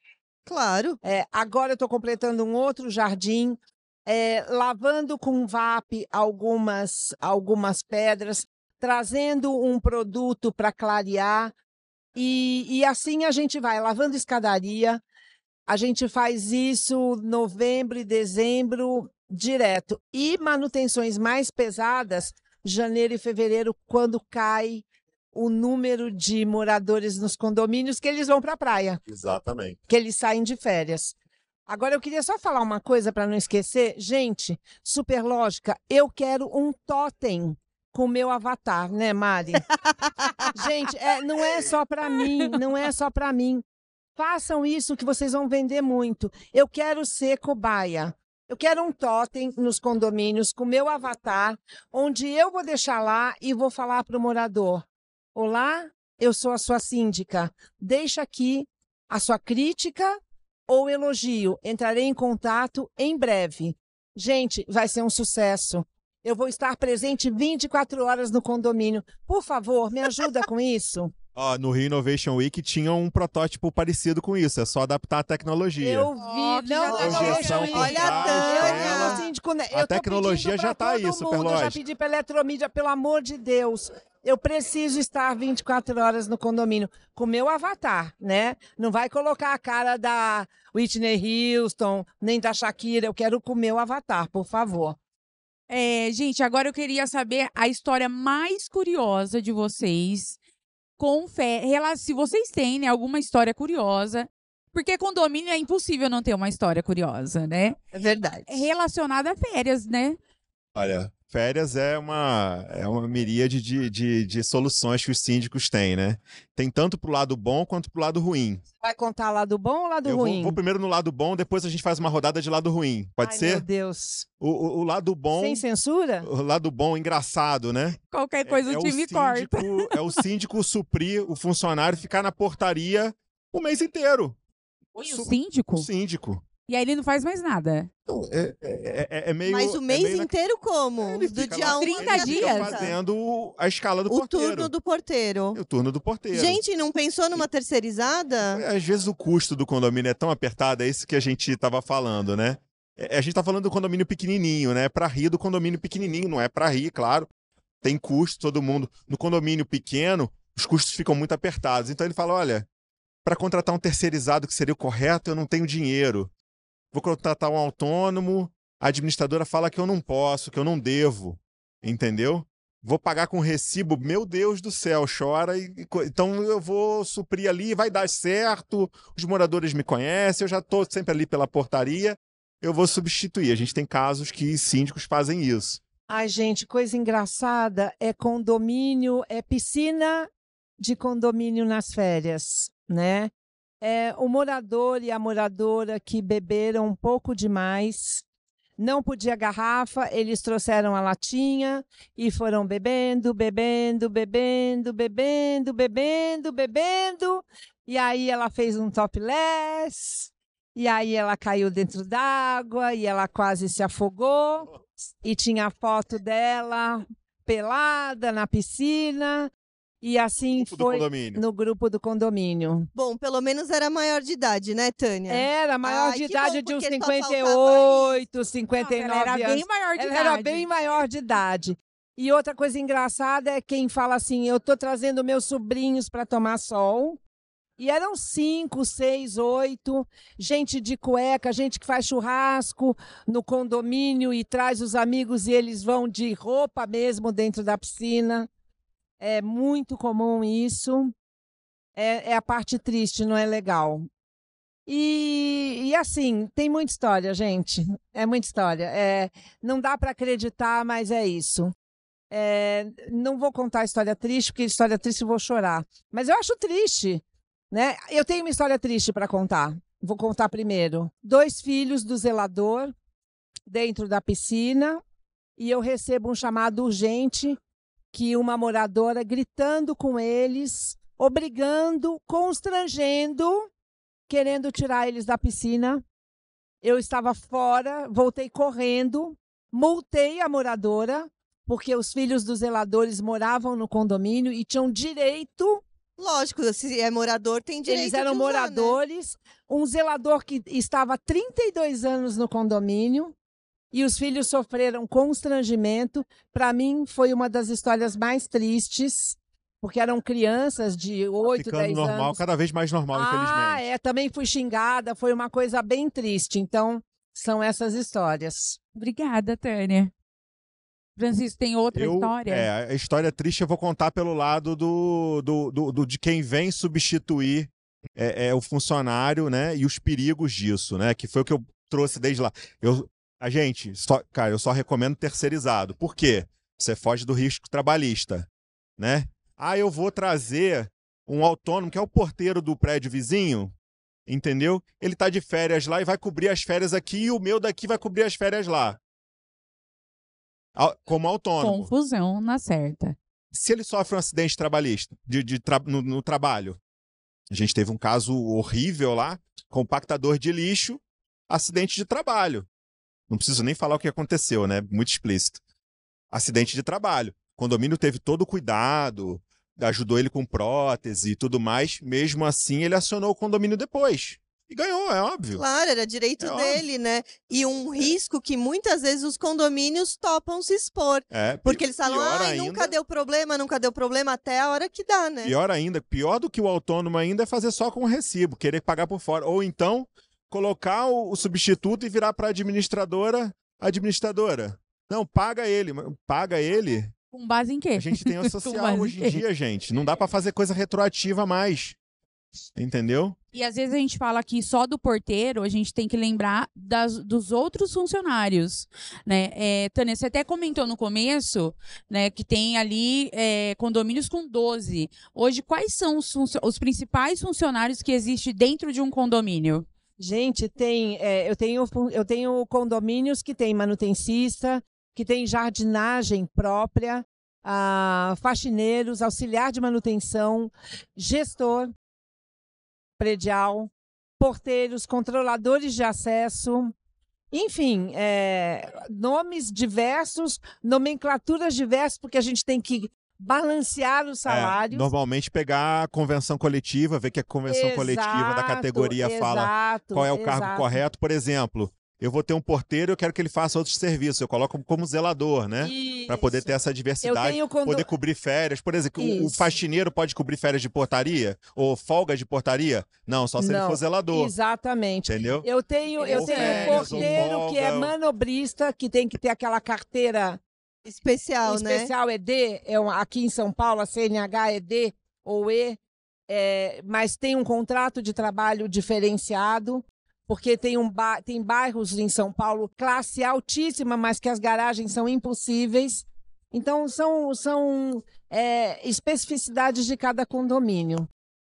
Claro. É, agora eu estou completando um outro jardim, é, lavando com VAP algumas, algumas pedras, trazendo um produto para clarear. E, e assim a gente vai, lavando escadaria. A gente faz isso novembro e dezembro direto. E manutenções mais pesadas, janeiro e fevereiro, quando cai o número de moradores nos condomínios que eles vão para a praia, Exatamente. que eles saem de férias. Agora eu queria só falar uma coisa para não esquecer. Gente, super lógica, eu quero um totem com meu avatar, né, Mari? Gente, é, não é só para mim, não é só para mim. Façam isso que vocês vão vender muito. Eu quero ser cobaia. Eu quero um totem nos condomínios com meu avatar, onde eu vou deixar lá e vou falar para o morador: Olá, eu sou a sua síndica. Deixa aqui a sua crítica ou elogio. Entrarei em contato em breve. Gente, vai ser um sucesso. Eu vou estar presente 24 horas no condomínio. Por favor, me ajuda com isso. Ó, no Rio Innovation Week tinha um protótipo parecido com isso, é só adaptar a tecnologia. Eu vi. Já não, tá Projeção eu- por Olha a trás, Tânia. Eu, síndico, né, A tecnologia já pra tá aí, todo mundo, Eu já pedi para Eletromídia, pelo amor de Deus. Eu preciso estar 24 horas no condomínio com meu avatar, né? Não vai colocar a cara da Whitney Houston, nem da Shakira. Eu quero com meu avatar, por favor. É, gente, agora eu queria saber a história mais curiosa de vocês com fé. Se vocês têm né, alguma história curiosa. Porque condomínio é impossível não ter uma história curiosa, né? É verdade. Relacionada a férias, né? Olha, férias é uma, é uma miríade de, de, de soluções que os síndicos têm, né? Tem tanto pro lado bom quanto pro lado ruim. Vai contar lado bom ou lado Eu vou, ruim? vou primeiro no lado bom, depois a gente faz uma rodada de lado ruim. Pode Ai, ser? Meu Deus. O, o, o lado bom. Sem censura? O lado bom, engraçado, né? Qualquer coisa é, o é time síndico, corta. É o síndico suprir o funcionário ficar na portaria o mês inteiro. O síndico? O síndico. E aí ele não faz mais nada. Então, é, é- é- é meio. Mas o é mês meio na- inteiro como? Ele Do fica dia lá- 1 30 ao dia dias. 30. fazendo a escala do O porteiro. turno do porteiro. O turno do porteiro. Gente, não pensou numa terceirizada? Às vezes o custo do condomínio é tão apertado, é isso que a gente estava falando, né? É, A gente está falando do condomínio pequenininho, né? Para rir do condomínio pequenininho, não é para rir, claro. Tem custo, todo mundo. No condomínio pequeno, os custos ficam muito apertados. Então ele fala: olha, para contratar um terceirizado que seria o correto, eu não tenho dinheiro. Vou contratar um autônomo, a administradora fala que eu não posso, que eu não devo. Entendeu? Vou pagar com recibo, meu Deus do céu, chora. E, então eu vou suprir ali, vai dar certo. Os moradores me conhecem, eu já estou sempre ali pela portaria. Eu vou substituir. A gente tem casos que síndicos fazem isso. Ai, gente, coisa engraçada é condomínio, é piscina de condomínio nas férias, né? É o morador e a moradora que beberam um pouco demais, não podia garrafa, eles trouxeram a latinha e foram bebendo, bebendo, bebendo, bebendo, bebendo, bebendo. E aí ela fez um topless, e aí ela caiu dentro d'água e ela quase se afogou e tinha a foto dela pelada na piscina e assim Grupo foi no grupo do condomínio. Bom, pelo menos era maior de idade, né, Tânia? Era maior Ai, de que idade bom, de uns porque só 58, Nossa, 59 ela era anos. bem maior de Ela idade. era bem maior de idade. E outra coisa engraçada é quem fala assim: eu tô trazendo meus sobrinhos para tomar sol. E eram cinco, seis, oito, gente de cueca, gente que faz churrasco no condomínio e traz os amigos e eles vão de roupa mesmo dentro da piscina. É muito comum isso. É, é a parte triste, não é legal. E, e assim, tem muita história, gente. É muita história. É, não dá para acreditar, mas é isso. É, não vou contar história triste, porque história triste eu vou chorar. Mas eu acho triste, né? Eu tenho uma história triste para contar. Vou contar primeiro. Dois filhos do zelador dentro da piscina e eu recebo um chamado urgente que uma moradora gritando com eles, obrigando, constrangendo, querendo tirar eles da piscina. Eu estava fora, voltei correndo, multei a moradora, porque os filhos dos zeladores moravam no condomínio e tinham direito Lógico, se é morador, tem direito Eles eram usar, né? moradores, um zelador que estava há 32 anos no condomínio e os filhos sofreram constrangimento. Para mim, foi uma das histórias mais tristes, porque eram crianças de 8, Ficando 10 normal, anos. cada vez mais normal, ah, infelizmente. é, também fui xingada, foi uma coisa bem triste. Então, são essas histórias. Obrigada, Tânia. Francisco, tem outra Eu- história? É, a história triste eu vou contar pelo lado do, do, do- do- de quem vem substituir é, é, o funcionário, né? E os perigos disso, né? Que foi o que eu trouxe desde lá. Eu, a gente, só, cara, eu só recomendo terceirizado. Por quê? Você foge do risco trabalhista, né? Ah, eu vou trazer um autônomo que é o porteiro do prédio vizinho, entendeu? Ele tá de férias lá e vai cobrir as férias aqui e o meu daqui vai cobrir as férias lá. Como autônomo Confusão na certa. se ele sofre um acidente trabalhista de, de tra- no, no trabalho, a gente teve um caso horrível lá, compactador de lixo, acidente de trabalho. Não preciso nem falar o que aconteceu, né? Muito explícito. Acidente de trabalho. O condomínio teve todo o cuidado, ajudou ele com prótese e tudo mais. Mesmo assim, ele acionou o condomínio depois. E ganhou, é óbvio. Claro, era direito É óbvio. dele, né? E um risco que muitas vezes os condomínios topam se expor. É, Porque eles falam, ai, ainda- nunca deu problema, nunca deu problema, até a hora que dá, né? Pior ainda, pior do que o autônomo ainda é fazer só com o recibo, querer pagar por fora. Ou então, colocar o, o substituto e virar para a administradora, administradora. Não, paga ele. Paga ele. Com base em quê? A gente tem o social em hoje quê? em dia, gente. Não dá para fazer coisa retroativa mais. Entendeu? E às vezes a gente fala aqui só do porteiro, a gente tem que lembrar das, dos outros funcionários, né? É, Tânia, você até comentou no começo, né, que tem ali é, condomínios com 12. Hoje, quais são os, os principais funcionários que existem dentro de um condomínio? Gente, tem, é, eu, tenho, eu tenho condomínios que tem manutencista, que tem jardinagem própria, ah, faxineiros, auxiliar de manutenção, gestor predial, porteiros, controladores de acesso, enfim, é, nomes diversos, nomenclaturas diversas, porque a gente tem que balancear os É, salários. normalmente pegar a convenção coletiva, ver que a convenção coletiva da Exato, categoria fala exato, qual é o cargo exato. correto. Por exemplo, eu vou ter um porteiro, eu quero que ele faça outros serviços. Eu coloco como zelador, né? Para poder ter essa Eu diversidade. tenho condo... Poder cobrir férias. Por exemplo, o- o Isso. faxineiro pode cobrir férias de portaria? Ou folga de portaria? Não, só se ele Não, for zelador. Exatamente. Entendeu? Eu tenho, eu Ou tenho um férias, ou porteiro que é manobrista, que tem que ter aquela carteira Especial, né? especial ED, é um- aqui em São Paulo a CNH é D ou E, é, mas tem um contrato de trabalho diferenciado, porque tem, um ba- tem bairros em São Paulo classe altíssima, mas que as garagens são impossíveis. Então, são, são é, especificidades de cada condomínio.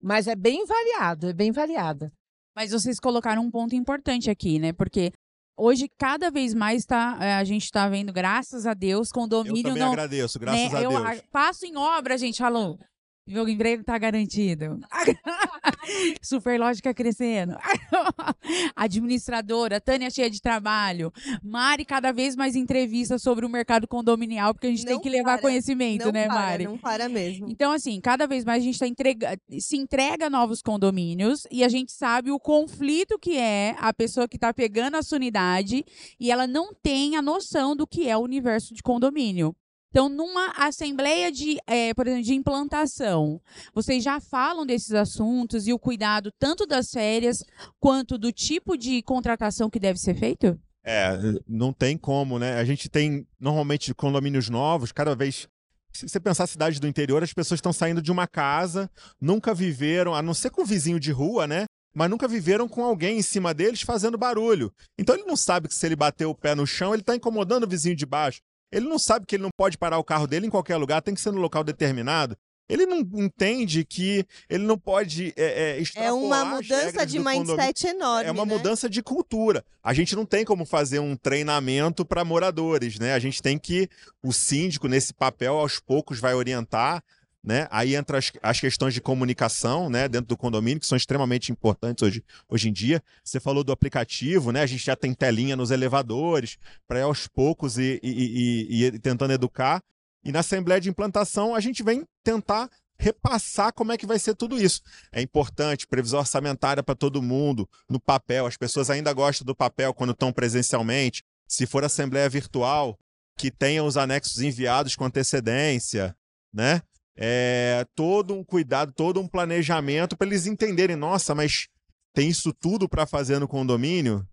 Mas é bem variado, é bem variado. Mas vocês colocaram um ponto importante aqui, né? Porque hoje, cada vez mais, tá, é, a gente está vendo, graças a Deus, Eu condomínio também não. agradeço, graças né, a eu Deus. a- passo em obra, gente, falou. Meu emprego tá garantido. Superlógica crescendo. Administradora, Tânia cheia de trabalho. Mari, cada vez mais entrevistas sobre o mercado condominial, porque a gente tem Não que levar para, conhecimento, não né, para, Mari? Não para mesmo. Então, assim, cada vez mais a gente tá entrega... se entrega a novos condomínios e a gente sabe o conflito que é a pessoa que está pegando a sua unidade e ela não tem a noção do que é o universo de condomínio. Então, numa assembleia de, eh, por exemplo, de implantação, vocês já falam desses assuntos e o cuidado tanto das férias quanto do tipo de contratação que deve ser feito? É, não tem como, né? A gente tem, normalmente, condomínios novos, cada vez. Se você pensar cidade do interior, as pessoas estão saindo de uma casa, nunca viveram, a não ser com o vizinho de rua, né? Mas nunca viveram com alguém em cima deles fazendo barulho. Então ele não sabe que se ele bater o pé no chão, ele está incomodando o vizinho de baixo. Ele não sabe que ele não pode parar o carro dele em qualquer lugar, tem que ser no local determinado. Ele não entende que ele não pode é, é, É extrapolar uma as mudança de mindset enorme. É uma né? mudança de cultura. A gente não tem como fazer um treinamento para moradores, né? A gente tem que o síndico nesse papel aos poucos vai orientar, né? Aí entra as, as, questões de comunicação, né, dentro do condomínio, que são extremamente importantes hoje, hoje em dia. Você falou do aplicativo, né? A gente já tem telinha nos elevadores, para aos poucos e, e, e, e, tentando educar. E na Assembleia de Implantação, a gente vem tentar repassar como é que vai ser tudo isso. É importante, previsão orçamentária para todo mundo, no papel. As pessoas ainda gostam do papel quando estão presencialmente. Se for assembleia virtual, que tenha os anexos enviados com antecedência, né? É, todo um cuidado, todo um planejamento para eles entenderem, nossa, mas tem isso tudo para fazer no condomínio?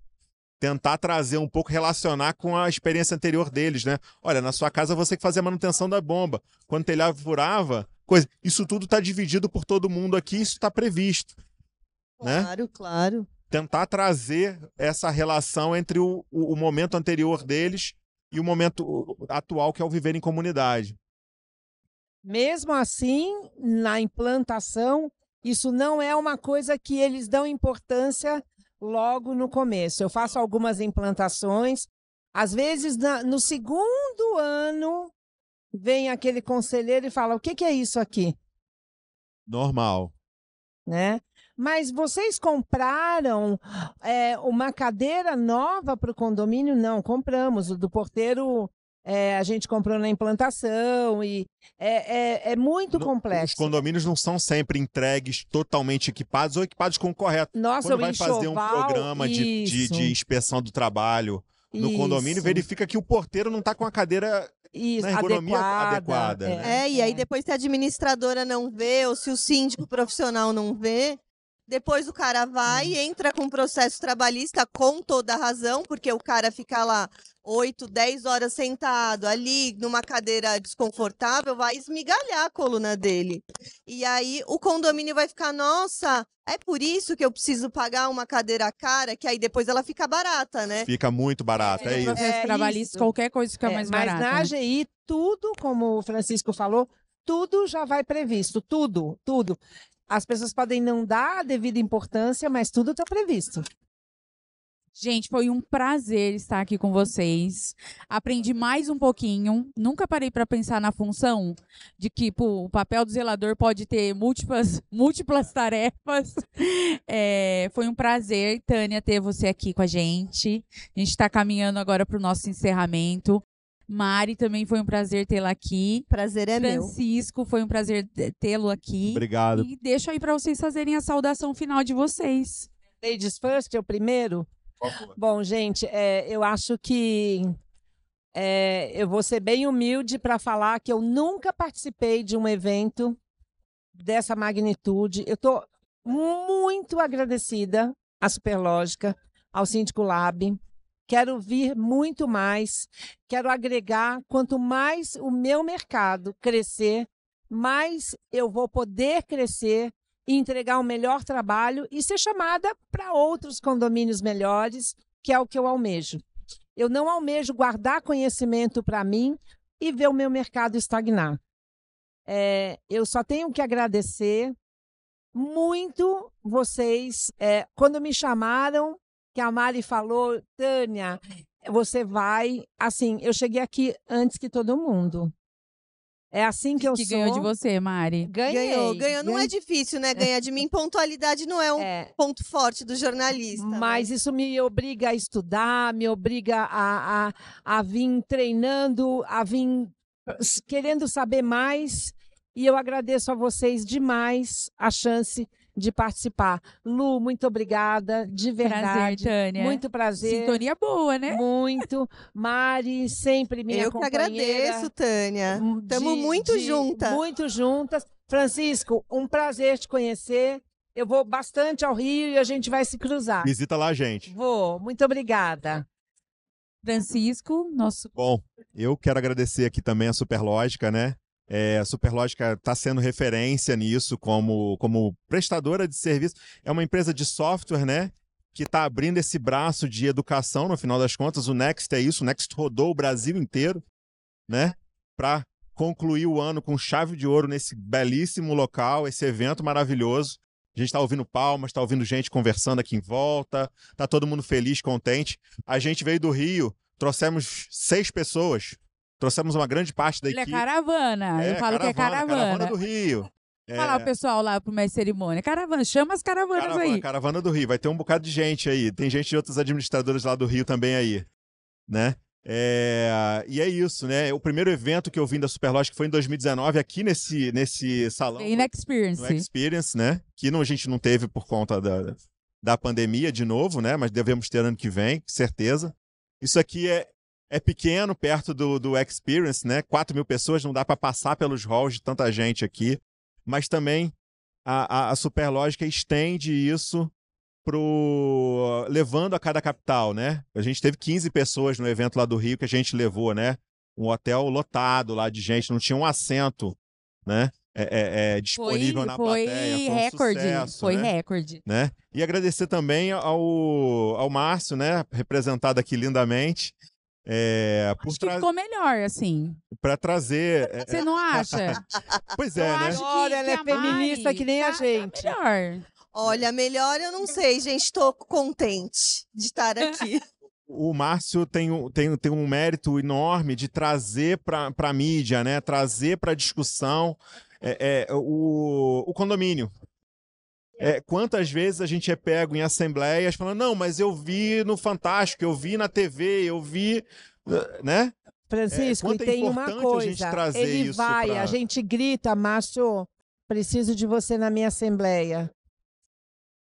Tentar trazer um pouco, relacionar com a experiência anterior deles, né? Olha, na sua casa você que fazia a manutenção da bomba. Quando o telhado furava, coisa. Isso tudo está dividido por todo mundo aqui, isso está previsto. Né? Claro, né? claro. Tentar trazer essa relação entre o, o, o momento anterior deles e o momento atual, que é o viver em comunidade. Mesmo assim, na implantação, isso não é uma coisa que eles dão importância logo no começo. Eu faço algumas implantações, às vezes na, no segundo ano vem aquele conselheiro e fala: "O que, que é isso aqui?" Normal. Né? Mas vocês compraram é, uma cadeira nova para o condomínio? Não, compramos. O do porteiro é, a gente comprou na implantação e é, é, é muito no, complexo. Os condomínios não são sempre entregues totalmente equipados ou equipados com o correto. Nossa, Quando vai enxoval, fazer um programa de, de, de, inspeção do trabalho no isso. condomínio, verifica que o porteiro não está com a cadeira isso, na ergonomia adequada. adequada é. Né? é, e aí depois se a administradora não vê, ou se o síndico profissional não vê, depois o cara vai, e entra com processo trabalhista com toda a razão, porque o cara fica lá 8, 10 horas sentado ali numa cadeira desconfortável, vai esmigalhar a coluna dele. E aí o condomínio vai ficar, nossa, é por isso que eu preciso pagar uma cadeira cara, que aí depois ela fica barata, né? Fica muito barata, é, é isso. É trabalhista, qualquer coisa fica é, mais barata. Mas na AGI, né? tudo, como o Francisco falou, tudo já vai previsto, tudo, tudo. As pessoas podem não dar a devida importância, mas tudo está previsto. Gente, foi um prazer estar aqui com vocês. Aprendi mais um pouquinho. Nunca parei para pensar na função de que pô, o papel do zelador pode ter múltiplas, múltiplas tarefas. É, foi um prazer, Tânia, ter você aqui com a gente. A gente está caminhando agora para o nosso encerramento. Mari, também foi um prazer tê-la aqui. Prazer é Francisco, meu. Francisco, foi um prazer tê-lo aqui. Obrigado. E deixo aí para vocês fazerem a saudação final de vocês. Ladies first, é o primeiro? Bom, gente, é, eu acho que é, eu vou ser bem humilde para falar que eu nunca participei de um evento dessa magnitude. Eu estou muito agradecida à Superlógica, ao Síndico Lab. Quero vir muito mais, quero agregar. Quanto mais o meu mercado crescer, mais eu vou poder crescer e entregar um melhor trabalho e ser chamada para outros condomínios melhores, que é o que eu almejo. Eu não almejo guardar conhecimento para mim e ver o meu mercado estagnar. É, eu só tenho que agradecer muito vocês. É, quando me chamaram, que a Mari falou, Tânia, você vai. Assim, eu cheguei aqui antes que todo mundo. É assim que eu que sou. ganhou de você, Mari. Ganhei. Ganhou, ganhou. Não é difícil, né? Ganhar de mim. Pontualidade não é um é. ponto forte do jornalista. Né? Mas isso me obriga a estudar, me obriga a, a, a vir treinando, a vir querendo saber mais. E eu agradeço a vocês demais a chance de participar. Lu, muito obrigada, de verdade. Prazer, Tânia. Muito prazer. Sintonia boa, né? Muito. Mari, sempre minha Eu companheira. Eu que agradeço, Tânia. Estamos muito juntas. Muito juntas. Francisco, um prazer te conhecer. Eu vou bastante ao Rio e a gente vai se cruzar. Visita lá, gente. Vou. Muito obrigada. Francisco, nosso. Bom, eu quero agradecer aqui também a Superlógica, né? É, a Superlógica está sendo referência nisso como, como prestadora de serviço. É uma empresa de software, né? Que está abrindo esse braço de educação, no final das contas. O Next é isso. O Next rodou o Brasil inteiro, né? Para concluir o ano com chave de ouro nesse belíssimo local, esse evento maravilhoso. A gente está ouvindo palmas, está ouvindo gente conversando aqui em volta, tá todo mundo feliz, contente. A gente veio do Rio, trouxemos seis pessoas Trouxemos uma grande parte da Ele é equipe. caravana. Eu falo que é caravana. Caravana do Rio. É, Falar o pessoal lá pro mestre cerimônia. Caravana, chama as caravanas caravana, aí. caravana do Rio. Vai ter um bocado de gente aí. Tem gente de outros administradores lá do Rio também aí. Né? É, e é isso, né? O primeiro evento que eu vim da Superlógica foi em 2019, aqui nesse, nesse salão. Bem na Experience. no Experience, né? Que não, a gente não teve por conta da, da pandemia de novo, né? Mas devemos ter ano que vem, certeza. Isso aqui é, é pequeno perto do, do Experience, né? 4 mil pessoas, não dá para passar pelos halls de tanta gente aqui. Mas também a, a, a Superlógica estende isso pro levando a cada capital, né? A gente teve 15 pessoas no evento lá do Rio que a gente levou, né? Um hotel lotado lá de gente, não tinha um assento, né? É, é, é, disponível foi, na foi plateia. Foi recorde. sucesso, foi né? recorde. né? E agradecer também ao, ao Márcio, né? Representado aqui lindamente, é, por Acho que tra ficou melhor, assim. pra trazer. é, Você não acha? pois Eu é, né? que- Olha, ela é feminista que nem a tá- tá gente. melhor. Olha, melhor eu não sei, gente. Tô contente de estar aqui. O Márcio tem, um- tem, tem um mérito enorme de trazer para a mídia, né? Trazer para a discussão é, é, o, o condomínio. É, quantas vezes a gente é pego em assembleias falando, não, mas eu vi no Fantástico, eu vi na TV, eu vi. Né? Francisco, quanto e é tem uma importante a gente coisa. Ele vai, pra- a gente grita, Márcio, preciso de você na minha assembleia.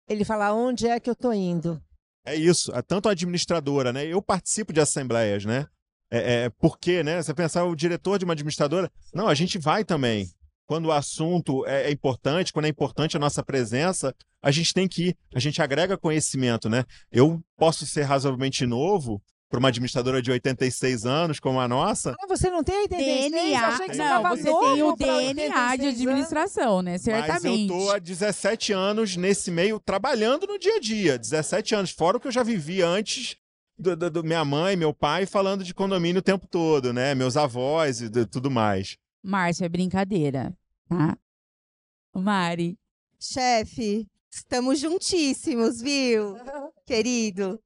Ele fala, onde é que eu tô indo? É isso, é tanto a administradora, né? Eu participo de assembleias, né? É, é, por quê, né? Você pensar o diretor de uma administradora. Não, a gente vai também. Quando o assunto é, é importante, quando é importante a nossa presença, a gente tem que ir. A gente agrega conhecimento, né? Eu posso ser razoavelmente novo para uma administradora de 86 anos como a nossa. Ah, você não tem 86? Eu DNA. achei que você Não, você tem o DNA de 86 anos. administração, né? Mas Certamente. eu tô há 17 anos nesse meio, trabalhando no dia a dia. 17 anos, fora o que eu já vivi antes do, do- do minha mãe, meu pai, falando de condomínio o tempo todo, né? Meus avós e de- tudo mais. Márcio, é brincadeira, tá? Mari. Chefe, estamos juntíssimos, viu? Querido.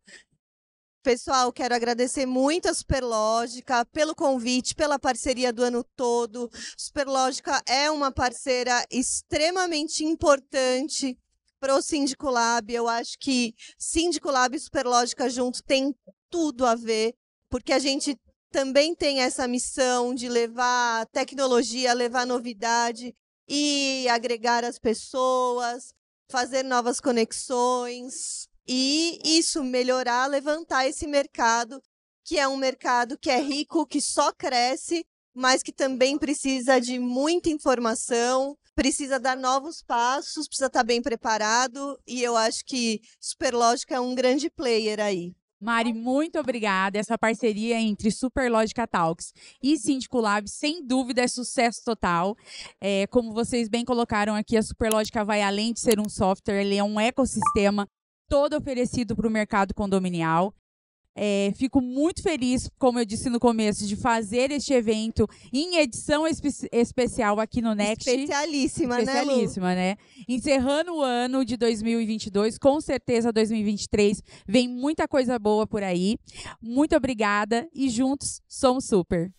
Pessoal, quero agradecer muito a Superlógica pelo convite, pela parceria do ano todo. Superlógica é uma parceira extremamente importante para o Síndico Lab. Eu acho que Síndico Lab e Superlógica junto tem tudo a ver, porque a gente também tem essa missão de levar tecnologia, levar novidade e agregar as pessoas, fazer novas conexões e isso melhorar, levantar esse mercado, que é um mercado que é rico, que só cresce, mas que também precisa de muita informação, precisa dar novos passos, precisa estar bem preparado, e eu acho que Superlógica é um grande player aí. Mari, muito obrigada. Essa parceria entre Superlógica Talks e Síndico Lab, sem dúvida, é sucesso total. É, como vocês bem colocaram aqui, a Superlógica vai além de ser um software, ele é um ecossistema todo oferecido para o mercado condominial. É, fico muito feliz, como eu disse no começo, de fazer este evento em edição espe- especial aqui no Next. Especialíssima, né? Especialíssima, né? Encerrando o ano de 2022, com certeza 2023 vem muita coisa boa por aí. Muito obrigada e juntos somos super.